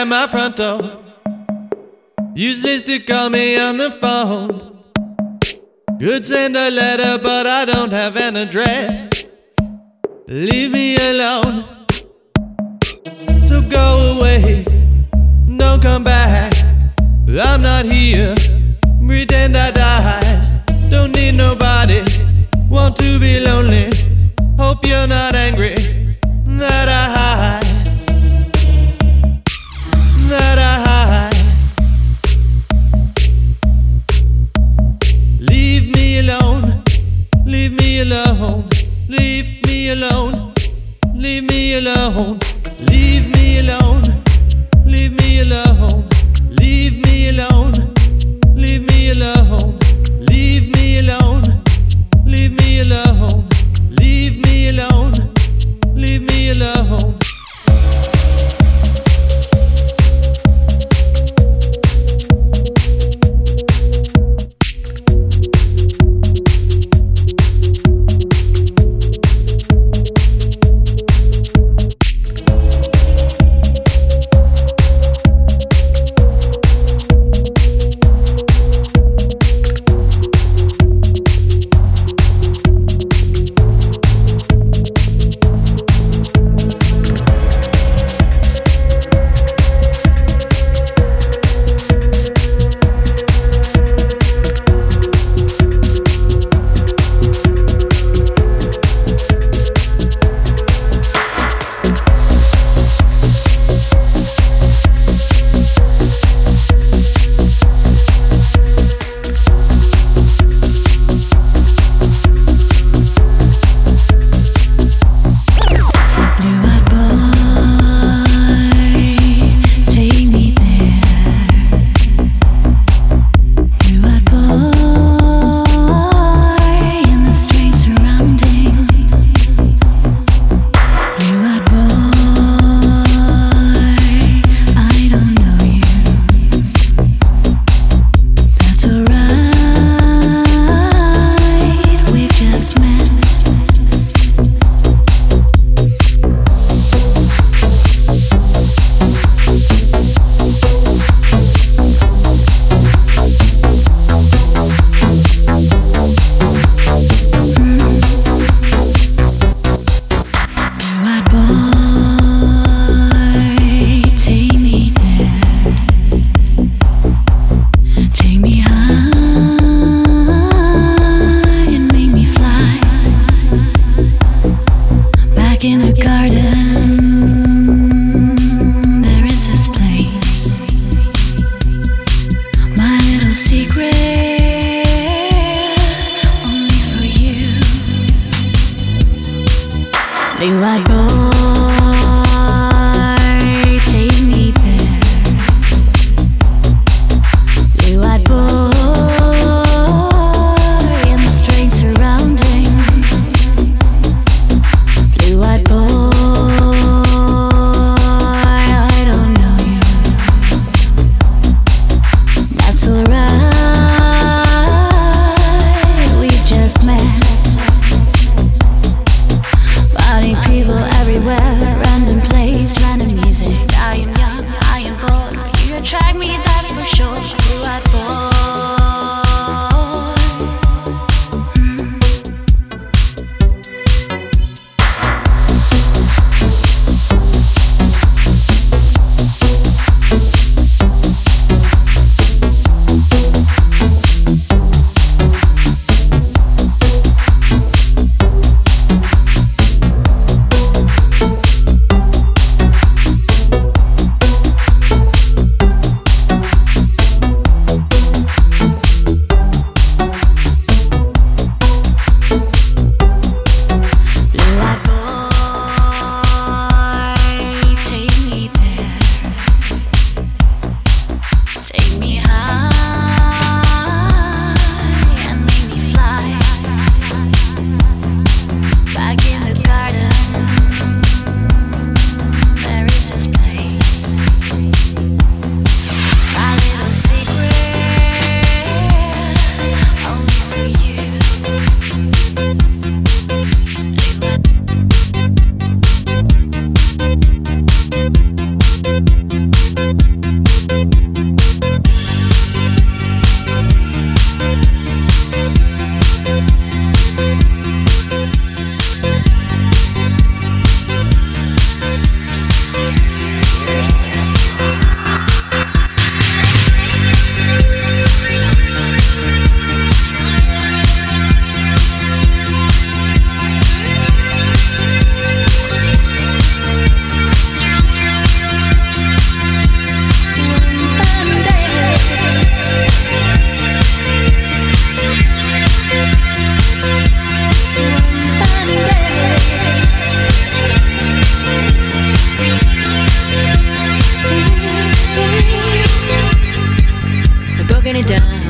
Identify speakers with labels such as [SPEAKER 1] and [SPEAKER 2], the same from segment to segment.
[SPEAKER 1] at my front door. this to call me on the phone. Could send a letter, but I don't have an address. Leave me alone. So go away, don't come back. I'm not here, pretend I died. Don't need nobody, want to be lonely. Hope you're not angry that I. feel alone. gonna
[SPEAKER 2] die.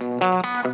[SPEAKER 3] Never